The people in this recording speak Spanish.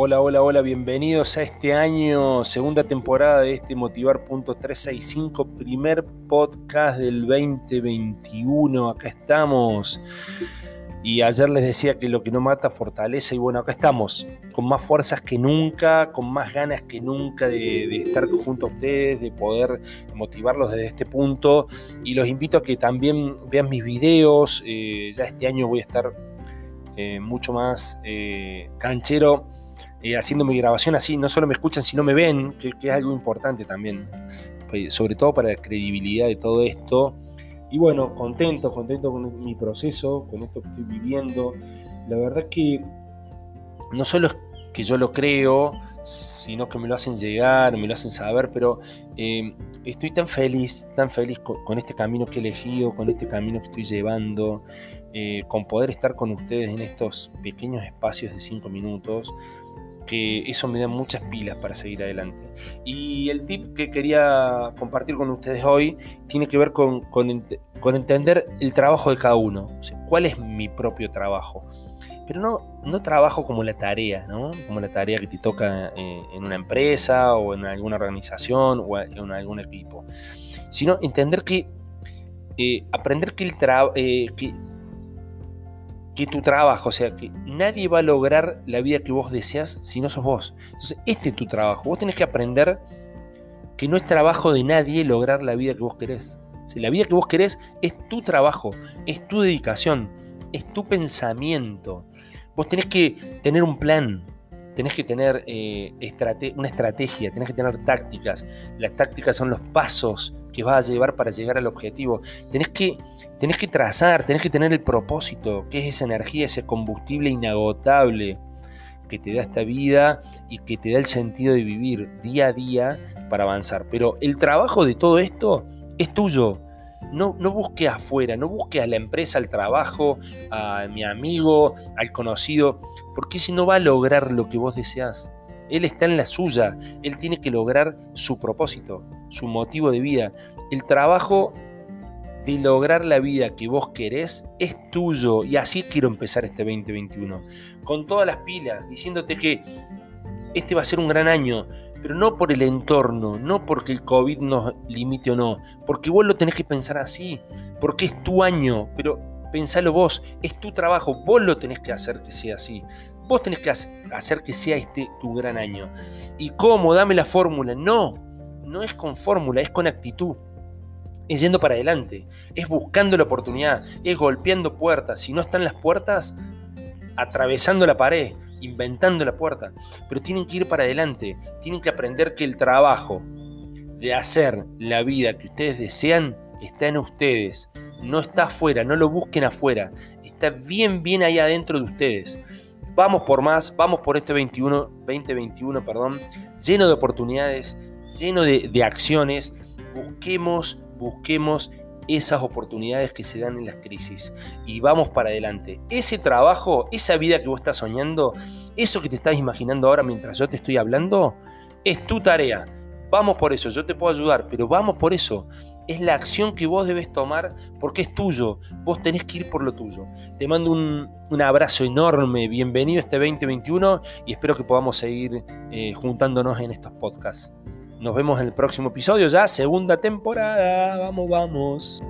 Hola, hola, hola, bienvenidos a este año, segunda temporada de este Motivar.365, primer podcast del 2021. Acá estamos. Y ayer les decía que lo que no mata fortaleza y bueno, acá estamos, con más fuerzas que nunca, con más ganas que nunca de, estar junto a ustedes, de poder motivarlos desde este punto. Y los invito a que también vean mis videos. Eh, ya este año voy a estar eh, mucho más eh, canchero eh, haciendo mi grabación así, no solo me escuchan, sino me ven, que, es algo importante también, pues, sobre todo para la credibilidad de todo esto. Y bueno, contento, contento con mi proceso, con esto que estoy viviendo. La verdad que no solo es que yo lo creo, sino que me lo hacen llegar, me lo hacen saber, pero eh, estoy tan feliz, tan feliz con, este camino que he elegido, con este camino que estoy llevando, eh, con poder estar con ustedes en estos pequeños espacios de cinco minutos, que eso me da muchas pilas para seguir adelante. Y el tip que quería compartir con ustedes hoy tiene que ver con, entender el trabajo de cada uno. ¿Cuál es mi propio trabajo? Pero no, no trabajo como la tarea, ¿no? Como la tarea que te toca eh, en una empresa o en alguna organización o en algún equipo. Sino entender que, eh, aprender que, el eh, que que tu trabajo, o sea, que nadie va a lograr la vida que vos deseas si no sos vos. Entonces, este es tu trabajo. Vos tenés que aprender que no es trabajo de nadie lograr la vida que vos querés. La vida que vos querés es tu trabajo, es tu dedicación, es tu pensamiento. Vos tenés que tener un plan, tenés que tener eh, una estrategia, tenés que tener tácticas. Las tácticas son los pasos que vas a llevar para llegar al objetivo. Tenés que que trazar, tenés que tener el propósito, que es esa energía, ese combustible inagotable que te da esta vida y que te da el sentido de vivir día a día para avanzar. Pero el trabajo de todo esto es tuyo. No, busques afuera, no busques a la empresa, al trabajo, a mi amigo, al conocido, porque ese no va a lograr lo que vos deseas. Él está en la suya, él tiene que lograr su propósito, su motivo de vida. El trabajo de lograr la vida que vos querés es tuyo y así quiero empezar este 2021. Con todas las pilas, diciéndote que este va a ser un gran año, pero no por el entorno, no porque el COVID nos limite o no, porque vos lo tenés que pensar así, porque es tu año, pero pensalo vos, es tu trabajo, vos lo tenés que hacer que sea así. Vos tenés que hacer que sea este tu gran año. ¿Y cómo? Dame la fórmula. No, no es con fórmula, es con actitud es yendo para adelante, es buscando la oportunidad, es golpeando puertas. Si no están las puertas, atravesando la pared, inventando la puerta. Pero tienen que ir para adelante, tienen que aprender que el trabajo de hacer la vida que ustedes desean está en ustedes, no está afuera, no lo busquen afuera, está bien, bien ahí adentro de ustedes. Vamos por más, vamos por este 21, 2021, perdón, lleno de oportunidades, lleno de, de acciones. Busquemos busquemos esas oportunidades que se dan en las crisis y vamos para adelante. Ese trabajo, esa vida que vos estás soñando, eso que te estás imaginando ahora mientras yo te estoy hablando, es tu tarea. Vamos por eso, yo te puedo ayudar, pero vamos por eso. Es la acción que vos debes tomar porque es tuyo. Vos tenés que ir por lo tuyo. Te mando un, abrazo enorme. Bienvenido a este 2021 y espero que podamos seguir eh, juntándonos en estos podcasts. Nos vemos en el próximo episodio ya, segunda temporada. Vamos, vamos.